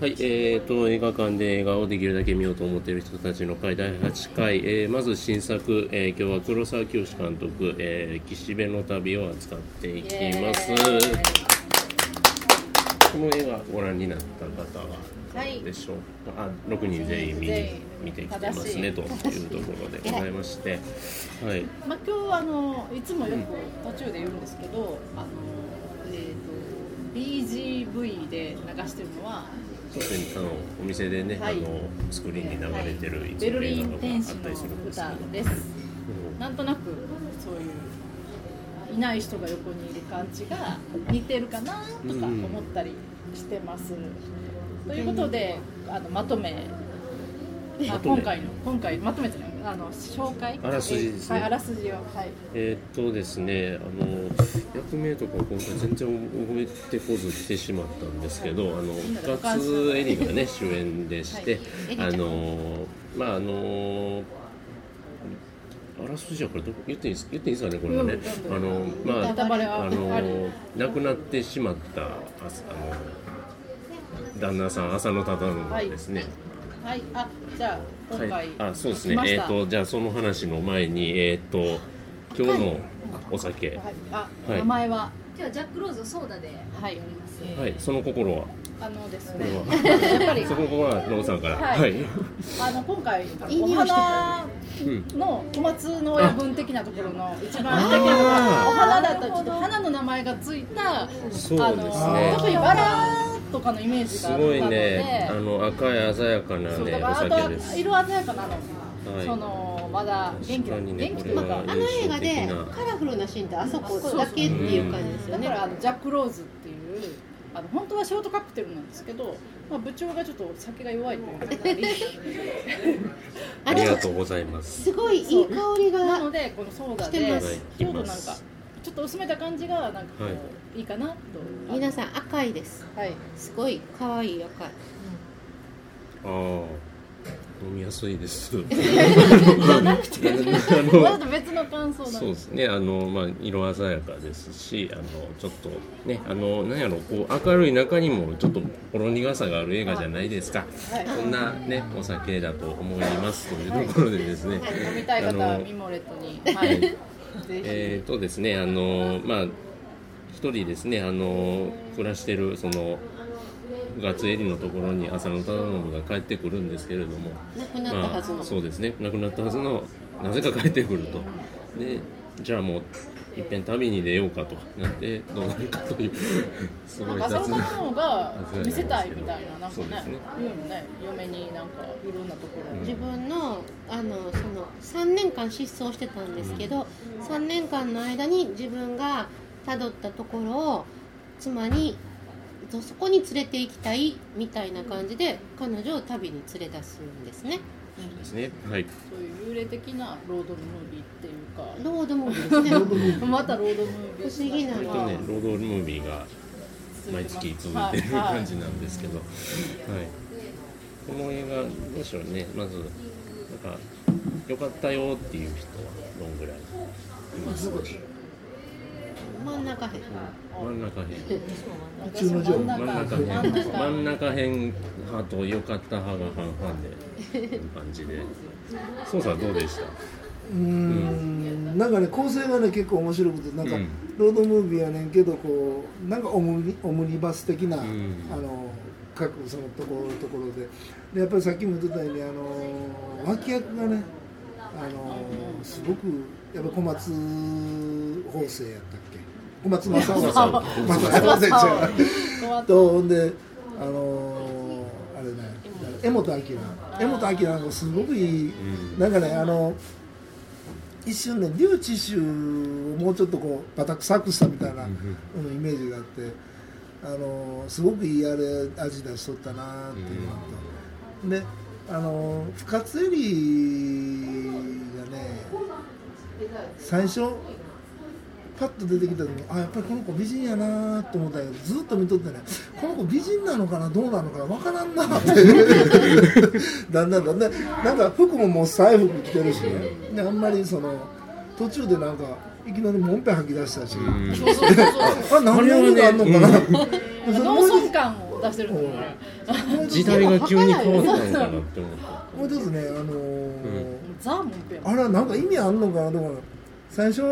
はい、えー、と映画館で映画をできるだけ見ようと思っている人たちの会第8回、えーまず新作、えー今日は黒沢清監督、えー、岸辺の旅を扱っていきます。この映画ご覧になった方ははい。でしょうか、あ6人全員見に見てきてますねというところでございまして、はい、まあ、今日あのいつもよく途中で言うんですけど、あのえー、と BGV で流してるのはあのお店でね、はい。あのスクリーンに流れてるいつベルリも映画とかン天使のあったりするんですけど。歌ですなんとなくそういういない人が横にいる感じが似てるかなとか思ったりしてます、ということであのまとめ今回の今回まとめてあの紹介。あらすじですね。はいあらすじをはい。えーっとですね、あの役名とか今回全然覚えてこず来てしまったんですけど、あの深津絵里が。ね主演でして、あのまああのあらすじはこれどこ言っていいです言っていいですかねこれはね、あのまああの亡くなってしまったああの旦那さん浅野忠信ですね。はいあじゃあ今回、はい、あそうですね。えっ、とじゃあその話の前にえっ、と今日のお酒。はい。あ、はい。名前は？今日はジャックローズをソーダではい。やります。はい。その心は？あのですこねやっぱり。そこの心はノブさんから。はい。はい、あの今回いいお花うんの小松の親分的なところの一番素敵なお花だったらちょっと花の名前がついたそうですね。特にバラとかのイメージがあったのでごいねあの赤い鮮やかなそうねおだからあと酒です色鮮やかなの、はいそのまだ元気なね元気とかあの映画でカラフルなシーンってあそこだけっていう感じですよね。だからあのジャック・ローズっていうあの本当はショートカクテルなんですけど、まあ、部長がちょっと酒が弱いというありがとうございますすごいいい香りながのでこのソーダですちょうどなんかちょっと薄めた感じがなんかこう、、はい。いかなと。皆さん赤いです。はい。すごい可愛い赤。い。ああ。飲みやすいです。じゃなくてあの また別の感想そうですね、あのまあ、色鮮やかですし、あのちょっとね、あのなんやろこう明るい中にもちょっとほろ苦さがある映画じゃないですか。はい。そんなねお酒だと思いますというところでですね。飲みたい方はミモレットにはいえーとですね、あのまあ一人ですね、あの暮らしてるそのガツエリのところに浅野忠信が帰ってくるんですけれども。なくなったはずの。まあ、そうですね亡くなったはずのなぜか帰ってくるとでじゃあもういっぺん旅に出ようかとなってどうなるかというすごい雑なんか浅野さんの方が雑見せたいみたいななんかねね言うのね。嫁になんかいろんなところに、自分のあのその3年間失踪してたんですけど、3年間の間に自分がたどったところを妻にとそこに連れて行きたいみたいな感じで彼女を旅に連れ出すんですねですね。はい。そういう幽霊的なロードムービーっていうか。ロードムービーですね。またロードムービー不思議な割とねロードムービーが毎月続いてる感じなんですけど、はい。この映画どうしようね。まずなんか良かったよっていう人はどんぐらいいます真ん中へ真ん中辺。私真ん中真ん中真ん辺。中真ん中辺派と良かった派が半々で感じで。操作どうでした？うーん。なんかね構成がね結構面白くてなんか、うん。ロードムービーやねんけどこうなんかオムニオムニバス的な、ん。あの各そのところところで。でやっぱりさっきも言ってたようにあの脇役がねあのすごくやっぱ小松法政やったっけ？小松正夫さん。小松正夫とほんであのあれね柄本明柄本明なんかすごくいい、うん。なんかねあの一瞬ね劉知州をもうちょっとこうバタ臭くしたみたいな、うんイメージがあってあのすごくいいあれ味出しとったなっていうのと、であの深津絵里がね最初パッと出てきた時にあやっぱりこの子美人やなと思ったけどずっと見とってねこの子美人なのかなどうなのかなわからんな。ってだんだんだんだんなんか服ももう財布着てるしね。であんまりその途中でなんかいきなりもんぺ吐き出したし、あ何の意味があんのかな、なん。か農村感を出してるんですよね。時代が急に変わったのかなって思った。もう一つねあのーザ・モンペン。あれはなんか意味あんのかなと思う最初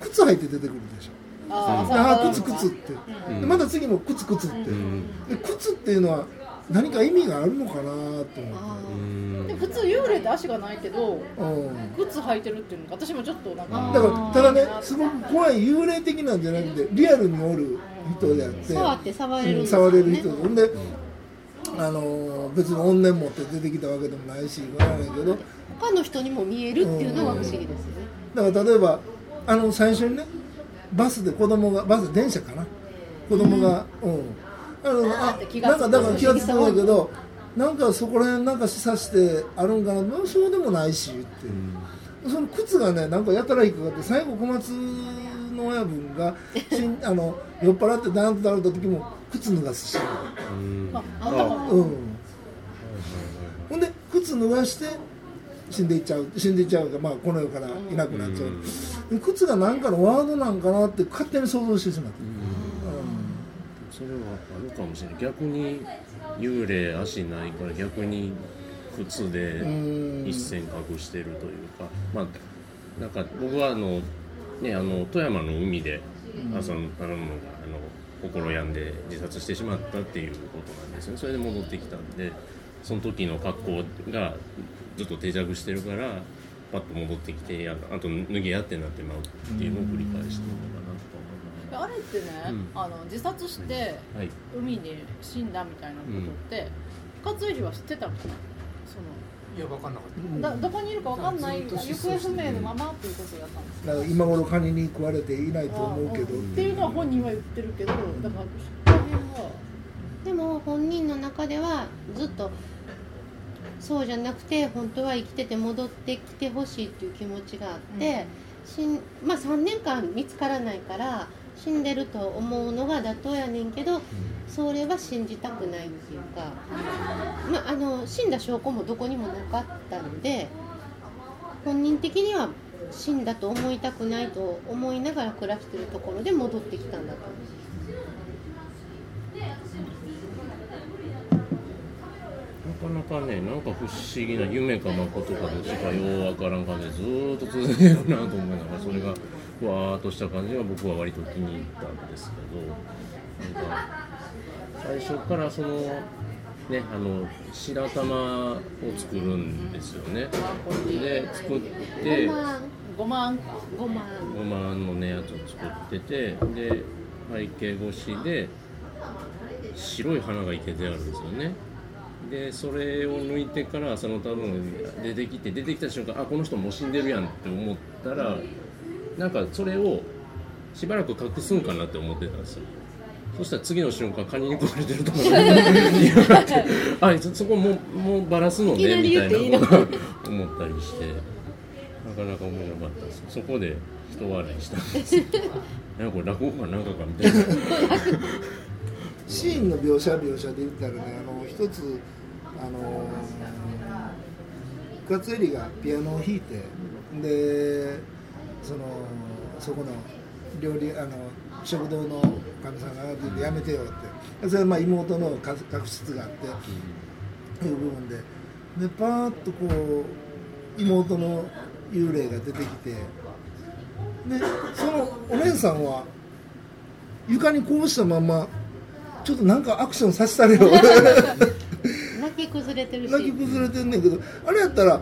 靴履いて出てくるでしょ。あであー靴靴って、うん。でまた次も靴靴って、うんで靴っていうのは何か意味があるのかなと思って。あうん。で普通幽霊って足がないけどうん。靴履いてるっていうのが私もちょっとなんかだからただねすごく怖い幽霊的なんじゃなくてリアルにおる人であって。触って触れるね。触れる人で。ほんで、あのー別に怨念持って出てきたわけでもないしわからないけど。他の人にも見えるっていうのが不思議ですよねだから例えばあの最初にねバスで子供がバス電車かな。子供がうん、あのああーって気がつく。なんかだから気がつくんだけどなんかそこら辺なんか示唆してあるんかな。まあそうでもないしって、その靴がねなんかやたら引っかかって最後小松の親分が しんあの酔っ払ってダーンと倒れた時も靴脱がすし、うん。うん、ほんで靴脱がして死んでいっちゃう死んでいっちゃうか、まあ、この世からいなくなっちゃう、で靴が何かのワードなんかなって勝手に想像してしまって、それはあるかもしれない逆に幽霊足ないから逆に靴でうん。一線隠してるというか。まあなんか僕はあのねあの富山の海で朝のあのあの心病んで自殺してしまったっていうことなんですよね。それで戻ってきたんでその時の格好がずっと定着してるからパッと戻ってきてやあと脱げやってなってまうっていうのを繰り返してるのかなと思います。あれってね、うん。あの自殺してはい。海で死んだみたいなことって、深津絵里は知ってたのかな？そいや分かんなかっうんのだどこにいるかわかんない行方不明のままっていうことだったんですだから今頃カニに食われていないと思うけど、っていうのは本人は言ってるけどだからその辺は。でも本人の中ではずっとそうじゃなくて本当は生きてて戻ってきてほしいっていう気持ちがあって、しんまあ、3年間見つからないから死んでると思うのが妥当やねんけどそれは信じたくないっていうか、まあ、あの死んだ証拠もどこにもなかったので本人的には死んだと思いたくないと思いながら暮らしてるところで戻ってきたんだと思う。なかなかね、なんか不思議な夢か誠かどっちかようわからん感じでずーっと続いてるなと思いながらそれがふわーっとした感じが僕は割と気に入ったんですけどなんか最初からそのねあの白玉を作るんですよね。で作って5万。5万。のねやつを作っててで背景越しで白い花がいててあるんですよね。でそれを抜いてから浅野太郎が出てきて出てきた瞬間あこの人もう死んでるやんって思ったらなんかそれをしばらく隠すんかなって思ってたんですよ。そしたら次の瞬間カニに食われてるところに。言われてあそそこもうもうバラすのねみたいな。ことを思ったりして。なかなか面白かったです。そこで人笑いしたんです。よなんかこれ落語かなんかかみたいな。シーンの描写描写で言ったらねあの一つあの深津絵里がピアノを弾いてでそのそこの料理あの食堂のかみさんが出てやめてよって。それはまあ妹の隠隠室があっていう部分で。でパーッとこう妹の幽霊が出てきて。でそのお姉さんは床にこうしたままちょっとなんかアクションさせたれよ。泣き崩れてるし。泣き崩れてんねんけどあれやったら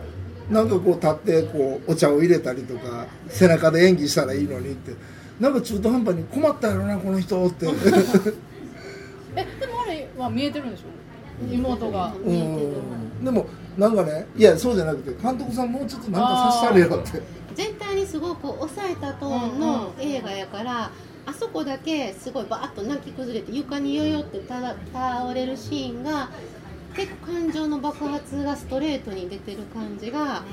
なんかこう立ってこうお茶を入れたりとか背中で演技したらいいのにって。なんか中途半端に困ったやろなこの人って。えでもあれは見えてるんでしょ？妹が。うん。でもなんかねいやそうじゃなくて監督さんもうちょっとなんかさせたれよって。全体にすごく抑えたトーンの映画やから、あそこだけすごいバーッと泣き崩れて床によよって倒れるシーンが爆発がストレートに出てる感じが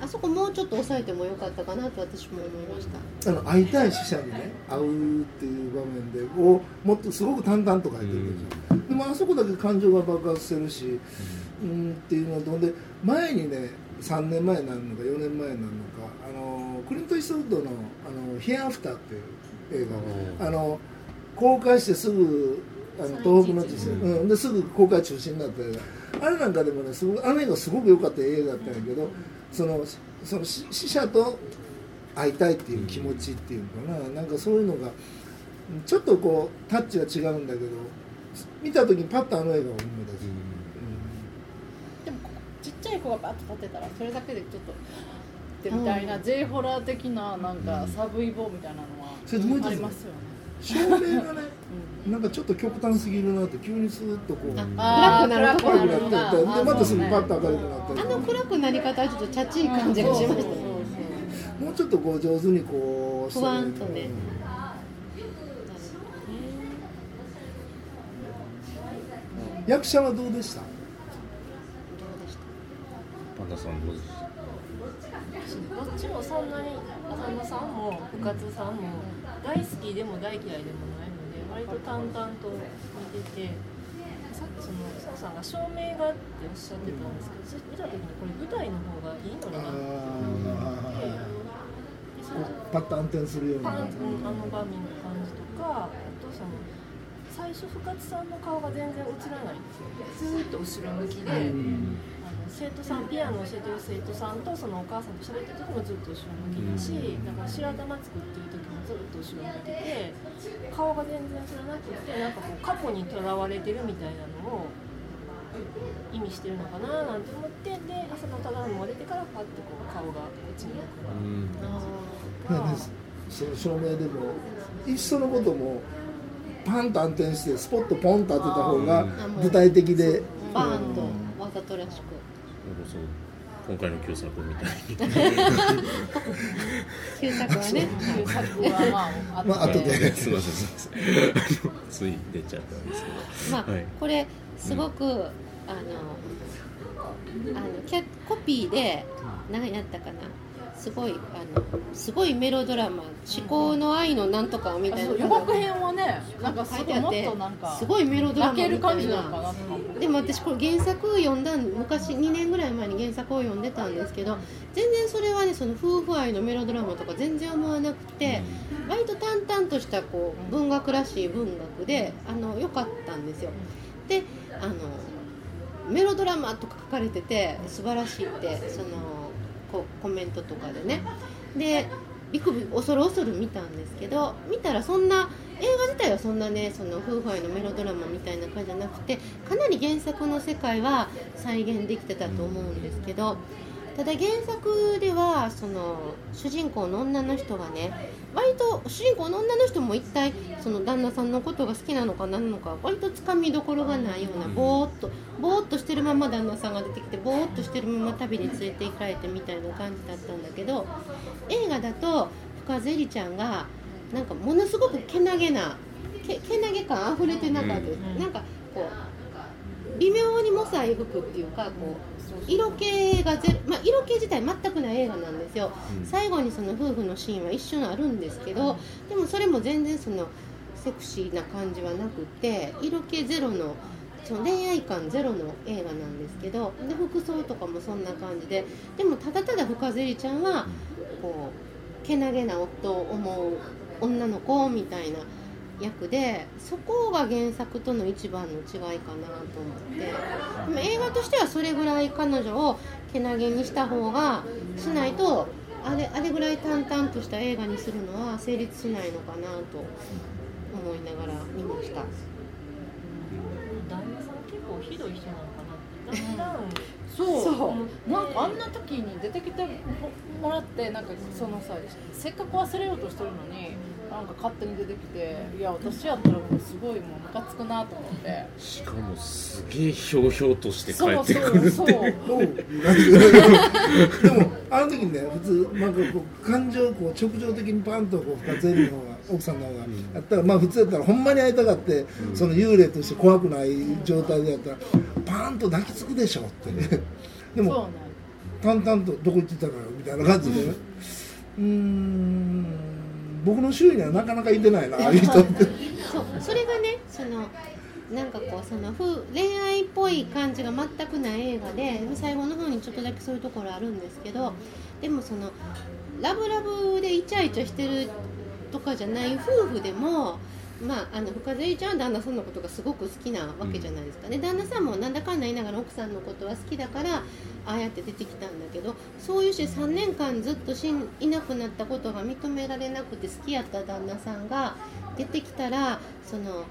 あそこもうちょっと抑えてもよかったかなと私も思いました。あの会いたい死者にね会うっていう場面でをもっとすごく淡々と書いてるでしょ、でもあそこだけ感情が爆発してるし、うん、っていうのとで前にね3年前になるのか4年前になるのかあのクリント・イーストウッドの「あのヒア・アフター」っていう映画あの公開してすぐあの東北の地震、うん、ですぐ公開中止になった映画あれなんかでもねすごくあの映画すごく良かった映画だったんやけどそのその死死者と会いたいっていう気持ちっていうのかな、なんかそういうのがちょっとこうタッチが違うんだけど見た時にパッとあの映画を思い出す、でもちっちゃい子がバッと立ってたらそれだけでちょっとってみたいな、J ホラー的ななんかサブイボみたいなのはありますよね。照明がね なんかちょっと極端すぎるなって急にスーッとこう暗くなるとこ暗くなってでまたすぐパッとと明るくなってあの暗くなり方はちょっとチャチい感じがしましたね。もうちょっとこう上手にこうふわん。とね役者はどうでした？パンダさんどうですどっちもそんなに浅野さんも深津さんも大好きでも大嫌いでも割と淡々と見ててさっきその佐さんが照明がっておっしゃってたんですけどそ見た時にこれ舞台の方がいいのになって思って。パッと暗転するようなあの場面の感じとかあとその最初深津さんの顔が全然映らないんですよ。ずーっと後ろ向きで。あの生徒さんピアノを教えてる生徒さんとそのお母さんと喋ってる時もずっと後ろ向きだし、だから白玉作ってる時もずっと後ろ向きで顔が全然映らなくてなんかこう。過去にとらわれてるみたいなのを意味してるのかななんて思ってで朝の忠信が出てからパッてこう。顔がこっちに向くう。んその照明でもいっそのこともパンと暗転してスポットポンと当てた方が具体的でバーンとわざとらしくそう今回の旧作みたいに。旧作はね。いう作はまあまあ後で。すみません。すみません。つい出ちゃったんですけど。まあ、はい。これすごく、あのあのキャコピーで何やったかなすごいあのすごいメロドラマ「至高の愛のなんとか」みたいな。予告編はねなんか書いてあってとなんかすごいメロドラマみたい感じなでも私これ原作読んだん昔2年ぐらい前に原作を読んでたんですけど全然それはねその夫婦愛のメロドラマとか全然思わなくて割と淡々としたこう文学らしい文学であの良かったんですよ。であのメロドラマとか書かれてて素晴らしいってそのコメントとかでね。でビクビク恐る恐る見たんですけど見たらそんな映画自体はそんなねその夫婦愛のメロドラマみたいな感じじゃなくてかなり原作の世界は再現できてたと思うんですけどただ原作ではその主人公の女の人がね割と主人公の女の人も一体その旦那さんのことが好きなのか何なのか割とつかみどころがないようなぼーっとぼーっとしてるまま旦那さんが出てきてぼーっとしてるまま旅に連れて行かれてみたいな感じだったんだけど映画だと深津絵里ちゃんがなんかものすごくけなげなけけなげ感あふれてなかった、ん。なんかこう微妙にモサイ服っていうかこう色気がゼロ、まあ、色気自体全くない映画なんですよ、うん。最後にその夫婦のシーンは一瞬あるんですけどでもそれも全然そのセクシーな感じはなくて色気ゼロのその恋愛感ゼロの映画なんですけどで服装とかもそんな感じででもただただ深瀬里ちゃんはこうけなげな夫を思う女の子みたいな役でそこが原作との一番の違いかなと思って。でも映画としてはそれぐらい彼女をけなげにした方がしないとあれあれぐらい淡々とした映画にするのは成立しないのかなと思いながら見ました。旦那さん。結構ひどい人なのかなそう。なんかあんな時に出てきてもらってなんかそのさせっかく忘れようとしてるのになんか勝手に出てきていや私やったらもうすごいもうムカつくなと思って。しかもすげえひょうひょうとして帰そうってくるそうってそう。でもあの時にね普通なんかこう感情をこう直情的にパンとこう深津絵里の方が奥さんの方がやったらまあ普通やったらほんまに会いたがって、その幽霊として怖くない状態でやったらパーンと抱きつくでしょって。ねでそうもね。淡々とどこ行ってたのよみたいな感じで。ねうーん僕の周囲にはなかなかいてないなああいう人って。そうそれがねそのなんかこうその夫恋愛っぽい感じが全くない映画で最後の方にちょっとだけそういうところあるんですけどでもそのラブラブでイチャイチャしてるとかじゃない夫婦でもまあ、あの深澤ちゃんは旦那さんのことがすごく好きなわけじゃないですか。ね、旦那さんもなんだかんだ言いながら奥さんのことは好きだからああやって出てきたんだけどそういうし3年間ずっとしんいなくなったことが認められなくて好きやった旦那さんが出てきたらその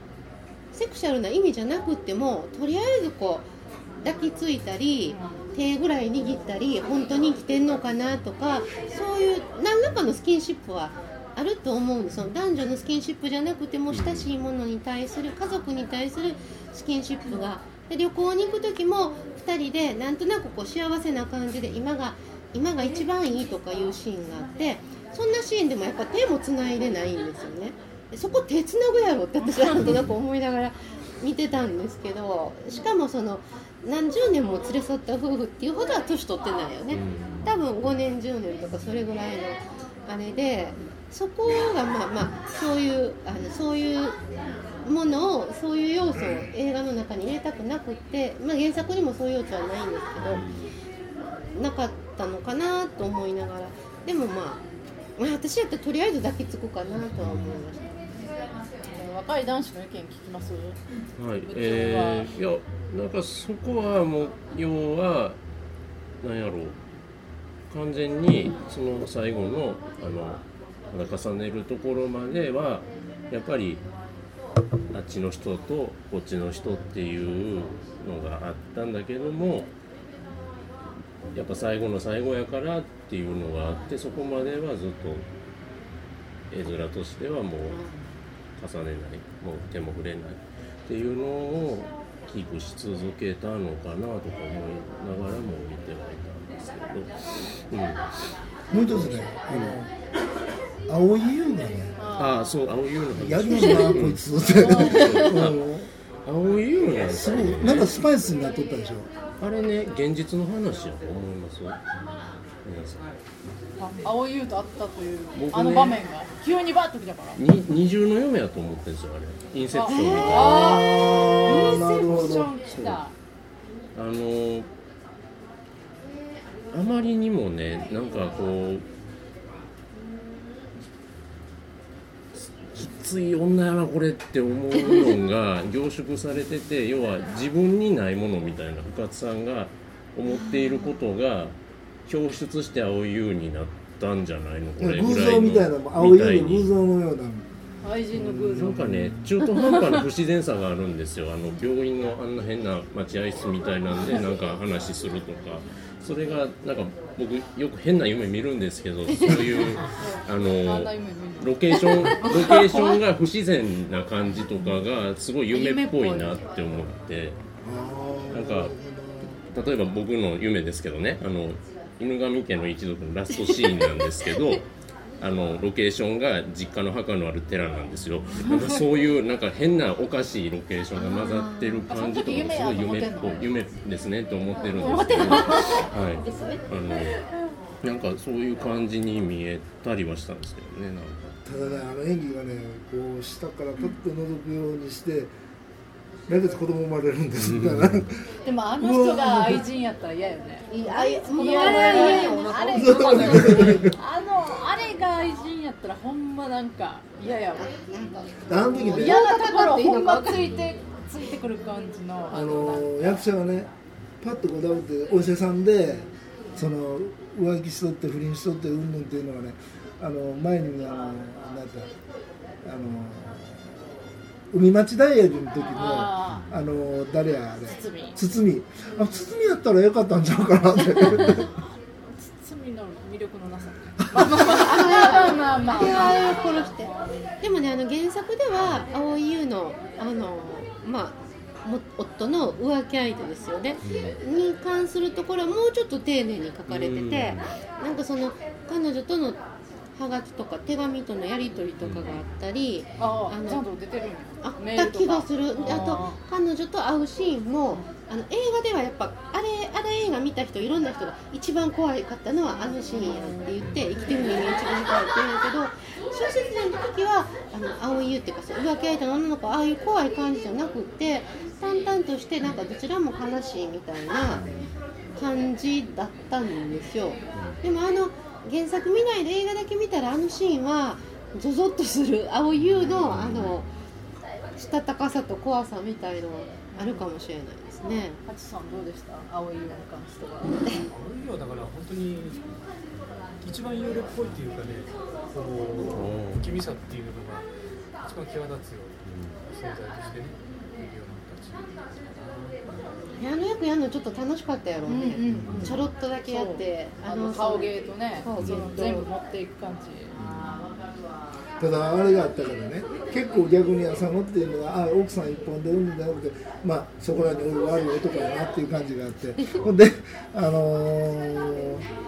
セクシャルな意味じゃなくってもとりあえずこう抱きついたり手ぐらい握ったり本当に生きてんのかなとかそういう何らかのスキンシップはあると思うんです。その男女のスキンシップじゃなくても親しいものに対する家族に対するスキンシップが。で旅行に行く時も2人でなんとなくこう幸せな感じで今が今が一番いいとかいうシーンがあってそんなシーンでもやっぱ手もつないでないんですよね。でそこ手つなぐやろって私は なんとなく思いながら見てたんですけどしかもその何十年も連れ添った夫婦っていうほどは年取ってないよね。多分5年10年とかそれぐらいのあれでそこがまあまあそういうあのそういうものをそういう要素を映画の中に入れたくなくって、まあ、原作にもそういう要素はないんですけどなかったのかなと思いながら。でもまあまあ私やったらとりあえず抱きつくかなとは思いました。若い男子の意見聞きます？はい、えー、いやなんかそこはもう要はなんやろう。完全にその最後のあの重ねるところまではやっぱりあっちの人とこっちの人っていうのがあったんだけどもやっぱ最後の最後やからっていうのがあってそこまではずっと絵面としてはもう重ねないもう手も触れないっていうのをキープし続けたのかなとか思いながらも見てはいたんですけど、うん、もう一つねあの青い優がねああそう青い優の話やりますなこいつ。青い優なすすごよい。なんかスパイスになっとったでしょ。あれね現実の話やと思います皆さんあ青い優と会ったという、僕ねあの場面が。急にバッと来たから。に二重の嫁やと思ってるんですよあれ。インセプションみたいなあイなるほどンセプション来た。あのあまりにもねなんかこうきつい女やなこれって思うのが凝縮されてて 要は自分にないものみたいな深津さんが思っていることが表出して青い優になったんじゃないのこれ偶ぐらいの像みたいな青い優のみ偶像のような。愛人の偶像。なんかね中途半端な不自然さがあるんですよ。あの病院のあんな変な待合室みたいなんでなんか話するとか。それがなんか僕よく変な夢見るんですけど そういうあのロケーション ロケーションが不自然な感じとかがすごい夢っぽいなって思って。なんか例えば僕の夢ですけどね。あの犬神家の一族のラストシーンなんですけど あのロケーションが実家の墓のある寺なんですよ。なんかそういうなんか変なおかしいロケーションが混ざってる感じとかもすごい夢っぽい。夢ですねと思ってるんですけど、はい、あのなんかそういう感じに見えたりはしたんですけどねなんか。ただねあの演技がねこう下からパッと覗くようにして来月子供生まれるんです。みたいなでもあの人が愛人やったら嫌よね。いやいやいやあれは嫌よあのあれが愛人やったらほんまなんか嫌やわ。あの時ね嫌なところほんまついてついてくる感じの。あの役者がねパッとこうダブってお医者さんでその浮気しとって不倫しとってうんぬんっていうのがねあの前にあのなんてあの海町ダイアリーの時のああの誰やあれ。堤。堤。あ堤やったらよかったんちゃうかなって。罪の魅力のなさ。まあまあまあまあまあ。あれは殺してでもねあの原作では蒼井優のあのまあも夫の浮気相手ですよね、に関するところはもうちょっと丁寧に書かれてて、なんかその彼女とのハガキとか手紙とのやり取りとかがあったり、あのああちゃんと出てるんや。あった気がする。あとあ彼女と会うシーンもあの映画ではやっぱあれあれ映画見た人いろんな人が一番怖かったのはあのシーンやって言って生きてる人間一番怖いって言うんだけど小説での時はあの青い優っていうかそう浮気相手の女の子ああいう怖い感じじゃなくって淡々としてなんかどちらも悲しいみたいな感じだったんですよ。でもあの原作見ないで映画だけ見たらあのシーンはゾゾッとする。青い優のあのしたたかさと怖さみたいのはあるかもしれないですね。ハチさんどうでした？青い色に関しては。青いはだから本当に一番幽霊っぽいっていうかねこう不気味さっていうのが一番際立つような存在としてね形あの役やるのちょっと楽しかったやろうね。うんうんちょろっとだけやって、あの顔芸とね顔芸とその全部持っていく感じ。ただあれがあったからね結構逆に浅野っていうのはあ奥さん一本で産むんじゃなくてまあそこらにおる悪い男やなっていう感じがあって。ほんであのー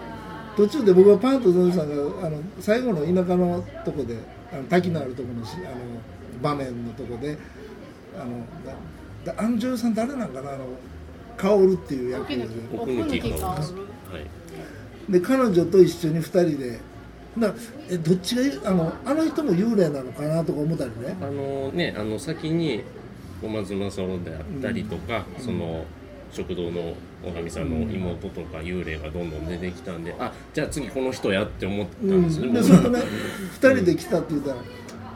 途中で僕はパンとゾンさんがあの最後の田舎のとこであの滝のあるところのしあの場面のとこであのだだあの女優さん誰なんかなあの薫っていう役で奥貫薫はいで彼女と一緒に2人で。だからえどっちがあのあの人も幽霊なのかなとか思ったりね。あのねあの先に小松政夫であったりとか、その食堂のおかみさんの妹とか幽霊がどんどん出てきたんで、あじゃあ次この人やって思ったうんんですね、で僕それとね2人で来たって言ったら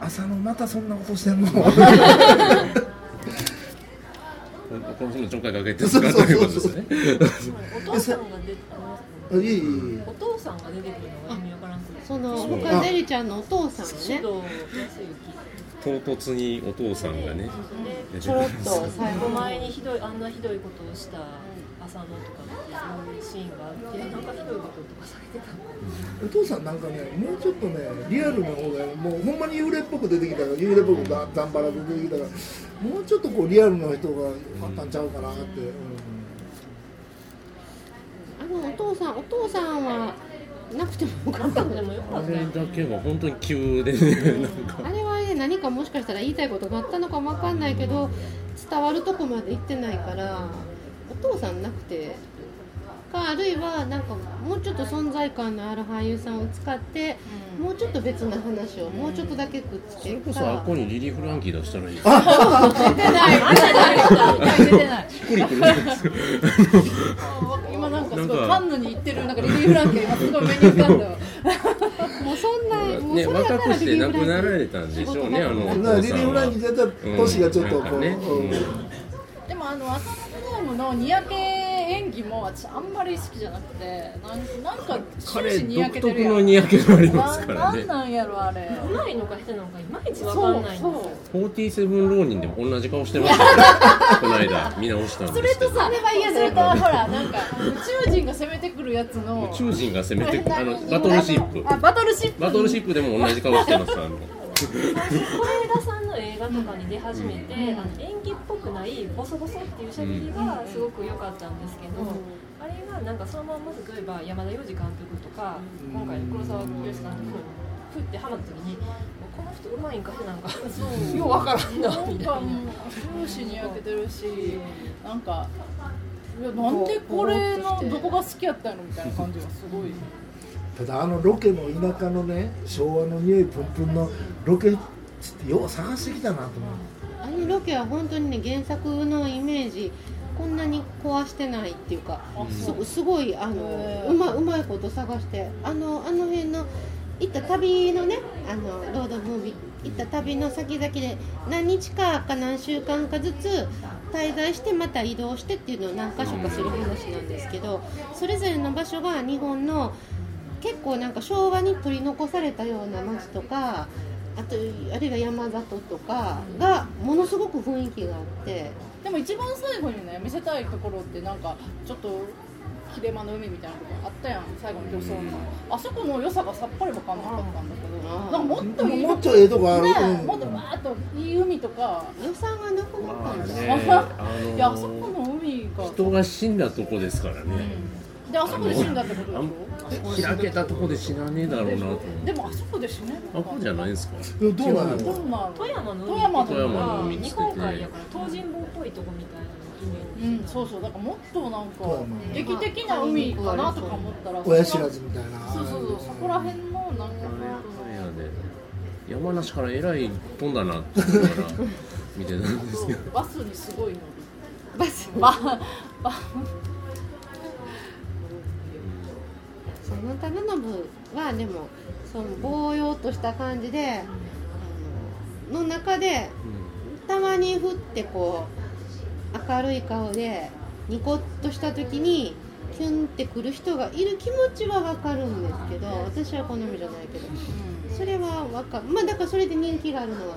「浅野またそんなことしてんの?」この人のちょんかいかけて使ったという。ことですねお父さんが出てあいえいえいえお父さんが出てくるのが意味わからんそのそう深ゼリちゃんのお父さんね。唐突にお父さんがね。ちょろっと最後前にひどいあんなひどいことをした浅野とかっていうシーンがあってなんかひどいこととかされてたお父さんなんかねもうちょっとねリアルな方がもうほんまに幽霊っぽく出てきたから幽霊っぽくざざんばらで出てきたからもうちょっとこうリアルな人があったんちゃうかなって、あのお父さんお父さんはなくてもよかったんでもよかあれったよだけは本当に急でねなんか。あれはね何かもしかしたら言いたいことがあったのかもわかんないけど伝わるとこまで行ってないからお父さんなくてかあるいはなんかもうちょっと存在感のある俳優さんを使ってもうちょっと別な話をもうちょっとだけくっつそけるれこそあこにリリー・フランキー出したらいい。です出てない。出てない。しっくりくるんですよ今なんかすごいカンヌに行ってるなんかリリー・フランケン今すごい目に浮かんだ。わ もうそんなもうねそれやった若くして亡くなられたんでしょうねあのリリー・フランキーだったら年がちょっとこう、うん。ね。うん。でもあの浅野ドームのにやけ演技も私あんまり好きじゃなくてなんなんか終彼独けてるやん。特のにやけがありますからね。ななんなんやろあれ。うまいのか下手なのかいまいちわかそうんないんですそう。よ47浪人でも同じ顔してましたよ この間見直したんですけど。それとさそれとほらなんか宇宙人が攻めてくるやつの。宇宙人が攻めてあのバトルシップ。あバトルシップ。バトルシップでも同じ顔してますあの。是枝さんの映画とかに出始めて、あの演技くないボソボソっていう喋りがすごく良かったんですけど、あれがなんかそのまま例えば山田洋次監督とか、今回の黒沢清監督もふってハマった時にこの人うまいんかなんかようわからんななんみたいな。終始にやけてるしなんかいやなんでこれのどこが好きやったのみたいな感じがすごい。ただあのロケの田舎のね昭和の匂いプンプンのロケ地ってよう探してきたなと思うロケは本当にね原作のイメージこんなに壊してないっていうかすすごいあのうまうまいこと探してあのあの辺の行った旅のねあのロードムービー行った旅の先々で何日かか何週間かずつ滞在してまた移動してっていうのを何箇所かする話なんですけどそれぞれの場所が日本の結構なんか昭和に取り残されたような街とかあとあるいは山里とかがものすごく雰囲気があってでも一番最後にね見せたいところってなんかちょっと切れ間の海みたいなとこあったやん最後の漁村の、あそこの良さがさっぱり分かんなかったんだけど、なんかもっといいもっとええとこある、ねうんもっとわーっといい海とか、予算がなくなったんですよ、ね。いやあそこの海が。人が死んだとこですからねであそこで死んだってことであしん開けたとこで死なねえだろうなと。思ょでもあそこで死ね。るのかあこうじゃないんですか？いやどうなの？富山の富山の海。日本海やから東尋坊っぽいとこみたいなうん、そうそう、だからもっとなんか劇的な海かなとか思ったら、親知らずみたいな。そうそうそう、そこら辺のなんか、山梨からえらい飛んだなって見てたんですけど。バスにすごい乗る。バスババその忠信はでもそのぼうようとした感じであのの中でたまにふってこう明るい顔でニコッとした時にキュンってくる人がいる気持ちは分かるんですけど私は好みじゃないけどそれは分かる。まあだからそれで人気があるのは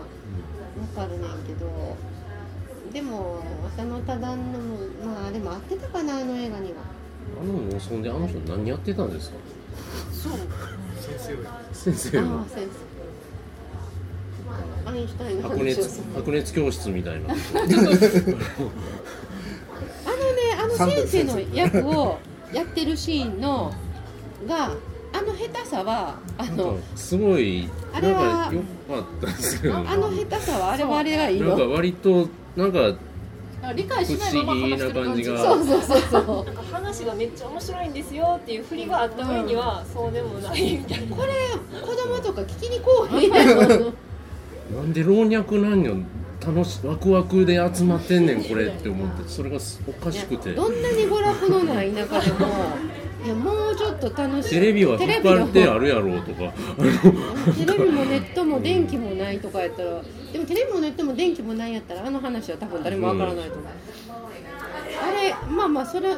分かるねんけどでも浅野忠信まあでも合ってたかなあの映画にはあの農村であの人何やってたんですか？そう。先生は先生はああ先生。アインシュタインの白話を。熱白熱教室みたいな。あのねあの先生の役をやってるシーンのがあの下手さはあなんのかすごいあれはなんか良かったですよねあの下手さはあれはあれがいいなんかの割となんか理解しないまま話してる感じ不思議な感じが。そうそうそうそう。なんか話がめっちゃ面白いんですよっていう振りがあった上にはそうでもないみたいな。これ子供とか聞きにこうへんやろなんで老若男女楽しワクワクで集まってんねんこれって思ってそれがおかしくて。どんなに娯楽のない中でもいやもうちょっと楽しい。テレビは引っ張ってあるやろうとか。テレビもネットも電気もないとかやったらでもテレビもネットも電気もないやったらあの話は多分誰もわからないと思う、あれまあまあそれそ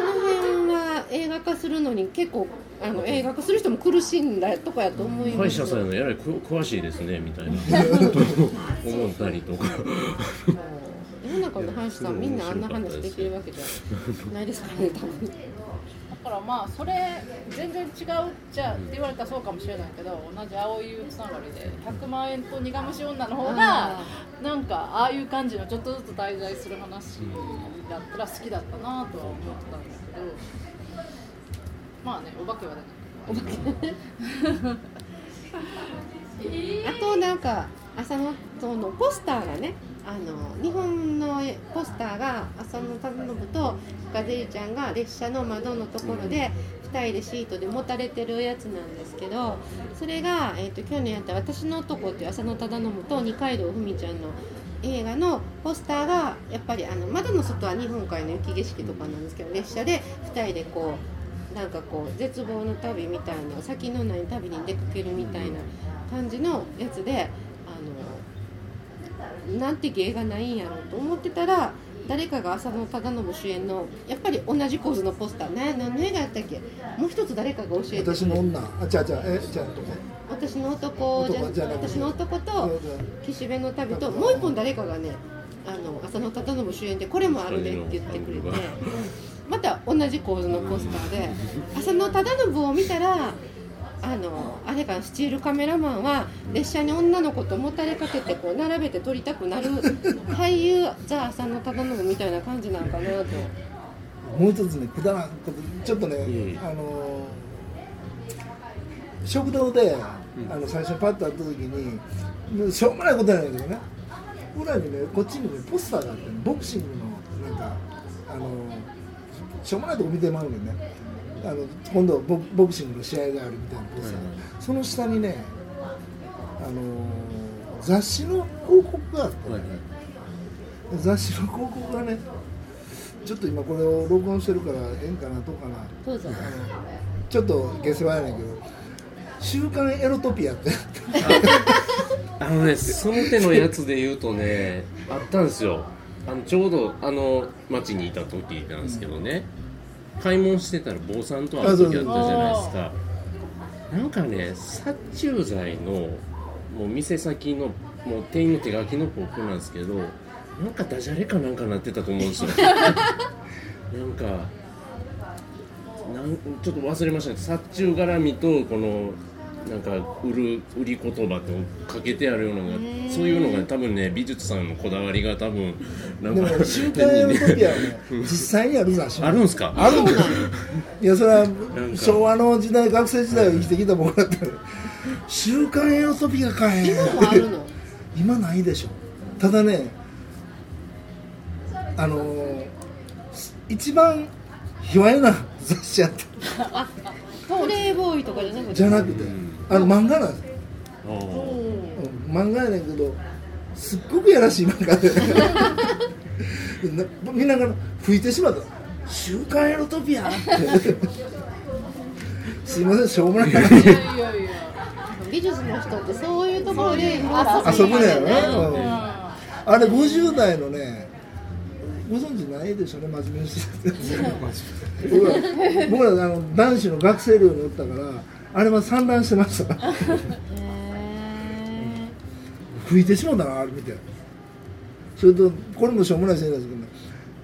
の辺は映画化するのに結構あの映画化する人も苦しんだとかやと思います。歯医者さんのえらいく詳しいですねみたいな。思ったりとか。世の中の歯医者さんみんなあんな話できるわけじゃないですからね多分。だからまあそれ全然違うじゃって言われたらそうかもしれないけど同じ青い優つながりで100万円と苦虫女の方があなんかああいう感じのちょっとずつ滞在する話だったら好きだったなとは思ってたんですけどまあねお化けはね。お化けあとなんか浅野そのポスターがねあの日本のポスターが浅野忠信と深瀬ちゃんが列車の窓のところで2人でシートで持たれてるやつなんですけどそれが、えー、と去年やった「私の男」っていう浅野忠信と二階堂ふみちゃんの映画のポスターがやっぱりあの窓の外は日本海の雪景色とかなんですけど列車で2人でこうなんかこう絶望の旅みたいな先のない旅に出かけるみたいな感じのやつでなんて芸がないんやろうと思ってたら誰かが浅野忠信主演のやっぱり同じ構図のポスターね何の映画やったっけ？もう一つ誰かが教えて私の女。あじゃあじゃあえじゃあと私の男じゃ私の男と岸辺の旅ともう一本誰かがねあの浅野忠信主演でこれもあるねって言ってくれてまた同じ構図のポスターで 浅野忠信を見たらあのあれかなスチールカメラマンは列車に女の子ともたれかけてこう並べて撮りたくなる俳優ザ・浅野忠信みたいな感じなんかなと。もう一つねくだらんことちょっとね、ええあの食堂で、あの最初にパッと会った時にしょうもないことなんだけどね。裏にねこっちにねポスターがあってねボクシングのなんかあのしょうもないとこ見てまうねんねあの今度ボボクシングの試合があるみたいなポスター、その下にねあの雑誌の広告があって、はいはい。雑誌の広告がねちょっと今これを録音してるからええんかなどうかな。どうちょっと下世話やねんけど「週刊エロトピア」って。あのねその手のやつで言うとね あったんですよ。あのちょうどあの町にいた時なんですけどね買い物してたら坊さんと会う時あったじゃないですか。なんかね殺虫剤のもう店先のもう店員の手書きのポップなんですけどなんかダジャレかなんかなってたと思うんですよ。なんかなんちょっと忘れましたね。殺虫絡みとこのなんか売る売り言葉とかけてあるようなのがそういうのが多分ね美術さんのこだわりが多分なんかでもね「週刊エロトピア」はね実際にある雑誌あるんすか？あるんだよ。いやそれはか昭和の時代学生時代を生きてきた僕だったら「週刊エロトピアかい」今もあるの？今ないでしょ。ただねあのー一番卑猥な雑誌やった。プレイボーイとかじゃなくて？じゃなくてあの漫画なんです。よ、漫画やねんけどすっごくやらしい漫画で。なみんなが吹いてしまった「週刊エロトピア」ってすいませんしょうもない。いやいやいや美術の人ってそういうところで遊ぶね。やろね、ううんあれ50代のねご存知ないでしょうね真面目にして。て僕ら僕らあの男子の学生寮におったからあれは散乱してました。へ吹いてしまったなあれ見てそれとこれもしょうもないせいです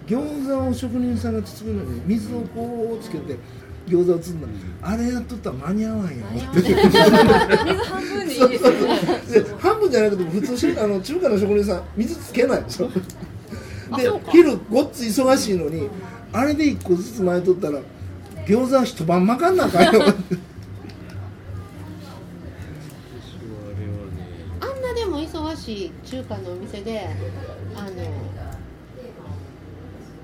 けど餃子を職人さんが包むのに水をこうつけて餃子を包んだ。あれやっとったら間に合わんよって水半分でいいですよねで半分じゃなくても普通しあの中華の職人さん水つけない。でしょで昼ごっつ忙しいのにあれで一個ずつ巻いとったら餃子は一晩巻かんなあかんよあんなでも忙しい中華のお店であの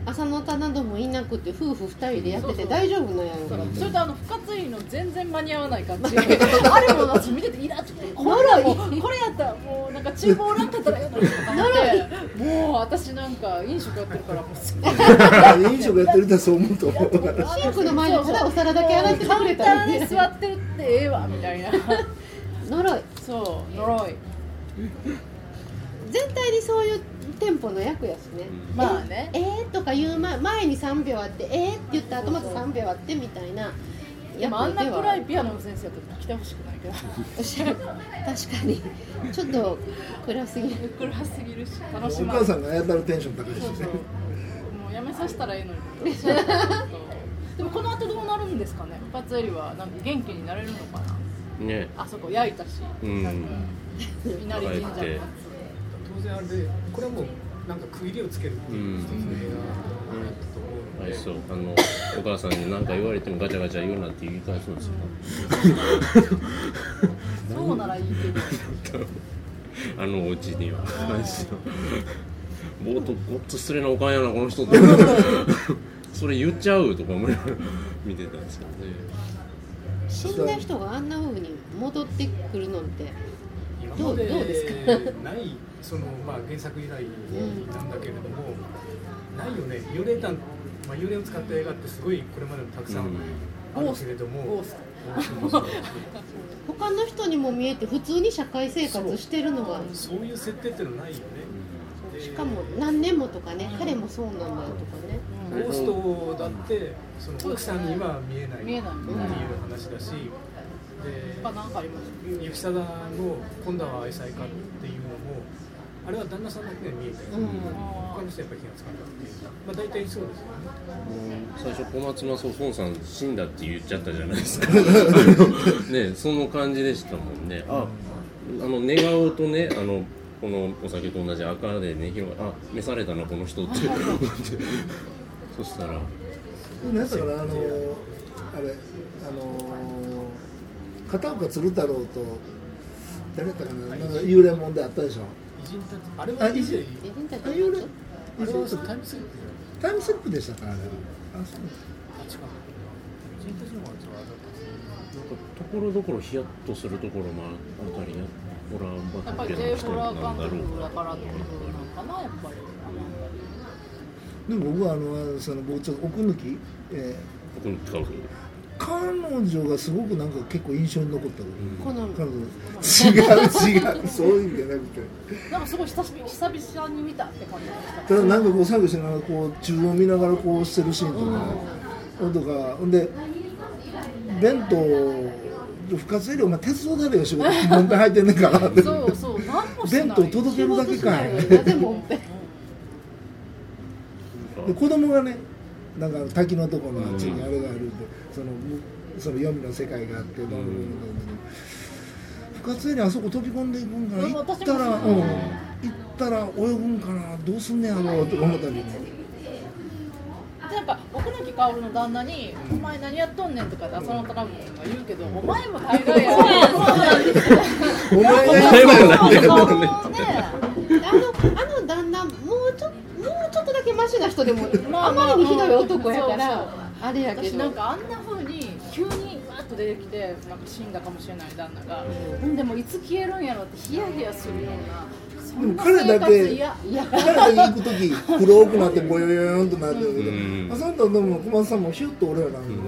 朝の田などもいなくて夫婦二人でやってて大丈夫なんやろかそれとあの深津井の全然間に合わない感じ。あれも私見ててイラッとこれはもうこれやったらもうなんか厨房おらんかったらよかったもう私なんか飲食やってるからもう飲食やってるとそう思うと思う。シンクの前でただお皿だけ洗っててくれたカウンターらねに座ってるってええわみたいな。呪いそう呪い全体にそういう店舗の役やしね。まあね。えーとか言う前前に3秒あってえーって言った後また3秒あってみたいなでもあんな役では暗いピアノの先生だったら来てほしくないけど。確かに。ちょっと暗すぎる。暗すぎるし。楽しお母さんがやたらテンション高いしね。そうそう。もうやめさせたらええのに でもこの後どうなるんですかね？深津絵里はなんか元気になれるのかな？ね。あそこ焼いたし、うん。なんか稲荷神社当然あれでこれはもうなんか区切りをつけるっていう一つの映画だったと思うそう。あのお母さんに何か言われてもガチャガチャ言うなって言い返すんですよ。つそうならいいけど。あのお家には。冒頭ごっつ失礼なおかんやなこの人って。それ言っちゃうとか思いながら見てたんですけどね。死んだ人があんな風に戻ってくるのってどうどうです ないその、まあ、原作以来なんだけれども、ないよね。幽霊弾、まあ、幽霊を使った映画ってすごいこれまでもたくさんあるけれども、他の人にも見えて普通に社会生活してるのが。そう。いう設定っていうのはないよね。でしかも何年もとかね彼もそうなんだよとかね。ゴーストだってその奥さんには見えないっていう話だし、で他なんかあります？雪貞の今度は愛妻家っていうあれは旦那さんだけが見えてる、うん他の人やっぱり気がつかなかったっていうまあ大体そうですよね最初小松政夫孫さん死んだって言っちゃったじゃないですか。ねその感じでしたもんね。ああの寝顔とねあのこのお酒と同じ赤でね広が。あ召されたなこの人って。思ってそしたらなんだからあのあれあの片岡鶴太郎と誰だったかななんか幽霊もんであったでしょ。偉人たちあれはあ偉人偉人たちあれはタイムスリップ。タイムスリップでしたかあれはあそう。あ違う。偉人たちの方がなんかところどころヒヤッとするところもあったりやホラーやっぱり畑 J の人ホラなんだろうかだからってことなのかなやっぱり。でも僕はあのその僕ちょっと奥抜き、え僕の使うー彼女がすごくなんか結構印象に残った彼女。違う違うそういう意味じゃなくて。なんかすごい久々に見たって感じでした。ただなんかこう作業しながらこう中を見ながらこうしてるシーンとか、ほん。とか。ほんで弁当深津絵里お前鉄道だべよ仕事もんぺ入ってんねんから。ってそうそう。何も弁当届けるだけかい。なぜもって。で子供がねなんか滝のところのあっちにあれがあるんで、そのむその黄泉の世界があってどうのどうのどうの深津絵里あそこ飛び込んでいくんかなう。ん行ったら、う。ん、行ったら泳ぐんかなどうすんねやろ。うとか思ったりねなんか奥貫薫の旦那に「お前何やっとんねん」とかって浅野忠信が言うけど「お前も大概やろ」お前もなんでそうねあのあの旦那もうちょもうちょっとだけマシな人でもまああまりにひどい男やかそうらあれやけど。私なんかあんなと出てきてなんか死んだかもしれない旦那が、うん、でもいつ消えるんやろってヒヤヒヤするようなでも彼だけ彼が行く時 黒くなってボヨヨヨンとなってる。けど、うん。あそんなでも小松さんもヒュッと俺らなんで、ね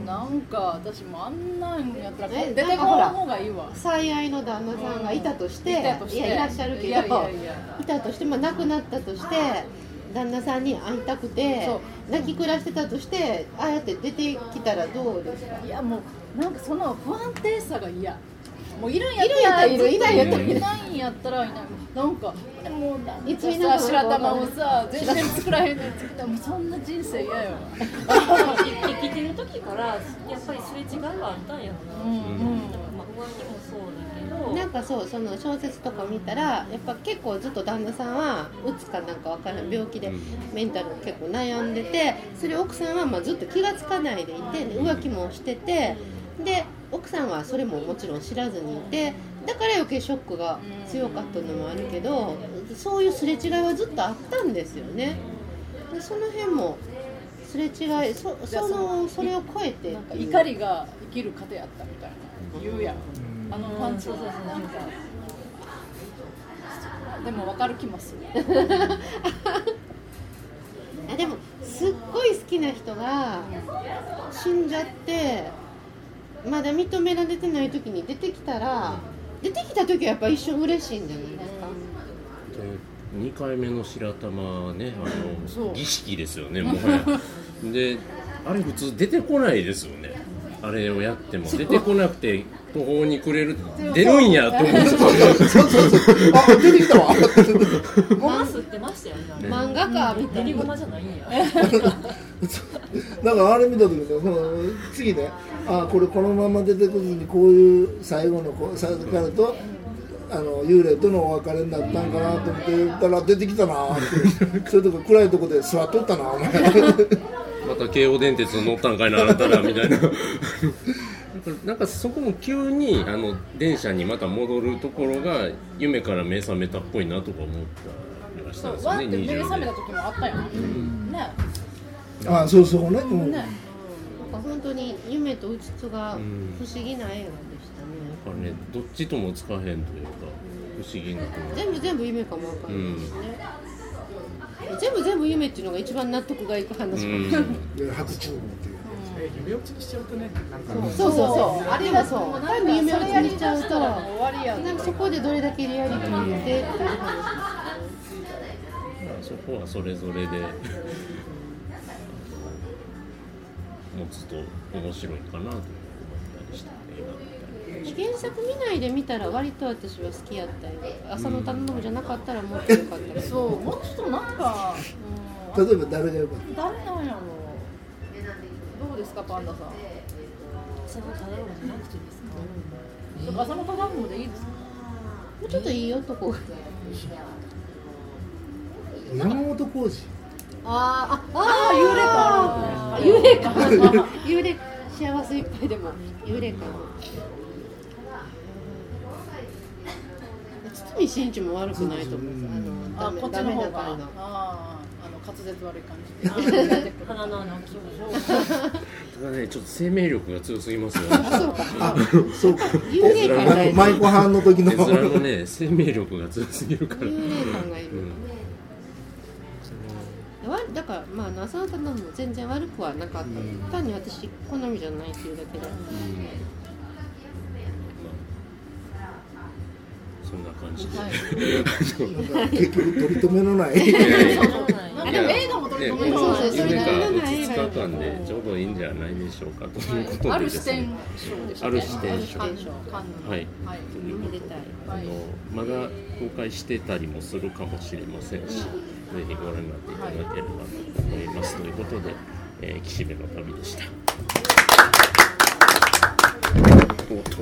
うん。なんか私もあんなんやったらえ出てこん方がいいわ。最愛の旦那さんがいたとして,、いたとして。やいらっしゃるけどいやいやいや。いたとして、まあ、亡くなったとして旦那さんに会いたくて泣き暮らしてたとしてああやって出てきたらどうですか？いやもうなんかその不安定さが嫌。もういるんやったらいるいないんやったらいない。いないんやったらいない。なんかもういついなくなるか白玉をさ。全然作らへんのに作ったらもうそんな人生嫌よ生きてる時からやっぱりすれ違いはあったんやろな、うんうん。だからまあ不安にもそうなんかそうその小説とか見たらやっぱ結構ずっと旦那さんはうつかなんかわからん病気でメンタル結構悩んでてそれ奥さんはまあずっと気がつかないでいてで浮気もしててで奥さんはそれももちろん知らずにいてだから余計ショックが強かったのもあるけどそういうすれ違いはずっとあったんですよね。でその辺もすれ違いそそのそれを超えて怒りが生きる糧やったみたいな。言うやんあのパンチそうそうそう。なんかでも分かる気もする。あでもすっごい好きな人が死んじゃってまだ認められてない時に出てきたら出てきた時はやっぱ一瞬嬉しいんじゃないですか？で2回目の白玉ねあの儀式ですよねもはや。であれ普通出てこないですよね。あれをやっても。出てこなくて途方に暮れる出るんやと思ってそうそうそう。あ出てきたわ。ごま吸ってましたよね漫画家みたいな。練りごまじゃないんやだからあれ見た時にその次ねあこれこのまま出てこずにこういう最後のこうさ彼とあの幽霊とのお別れになったんかなと思って言ったら出てきたな。ってそういうとこ暗いとこで座っとったなお前。また京王電鉄乗ったんかいなあんたらみたいななんかそこも急にあの電車にまた戻るところが夢から目覚めたっぽいなとか思ったりはしたんですよねワンって目覚めた20時もあったやん。ね。あそうそうね、うん、ね。なんか本当に夢とうつつがうん不思議な映画でしたね、だからねどっちともつかへんというか不思議な。ところ全部全部夢かもわかんないですね、全部全部夢っていうのが一番納得がいく話かも初注夢落ちにしちゃうとねなんかそうそうそう。あれはそう。単に夢をつにしちゃう。と終わりやなんかそこでどれだけリアリティを入れてってそこはそれぞれで。持つと面白いかなと思ったりした原作見ないで見たら割と私は好きやったり。浅野頼むじゃなかったらもっと良かったり。そうもうちょっとなんか、うん、例えば誰がよかっ誰なんやろどうですかパンダさん？そのただのじゃなくてですか？浅野忠信でいいですか？もうちょっといい男？山本浩二あーあああ幽霊か幽霊 幸せいっぱいでも。幽霊か堤真一も悪くないと思う。ああこっちのダメの方があダメだからの。あ滑舌悪い感じで。鼻の穴を清めただねちょっと生命力が強すぎますよ。ね あそうか。幽霊感がいる舞妓班の時の。のね生命力が強すぎるから、うん、幽霊感がいる、わだからまあ浅野頼むも全然悪くはなかった、単に私好みじゃないっていうだけで、そんな感じで、はい。結局取り留めのないあでも映画も撮り留めそうそうそう夢がそういう5日間でちょうどいいんじゃないでしょうかということである視点賞ある視点賞はいはい。とい。うことであはい。のまだ公開してたりもするかもしれませんし、ぜひご覧になっていただければと思います、ということで、えー岸辺の旅でした。お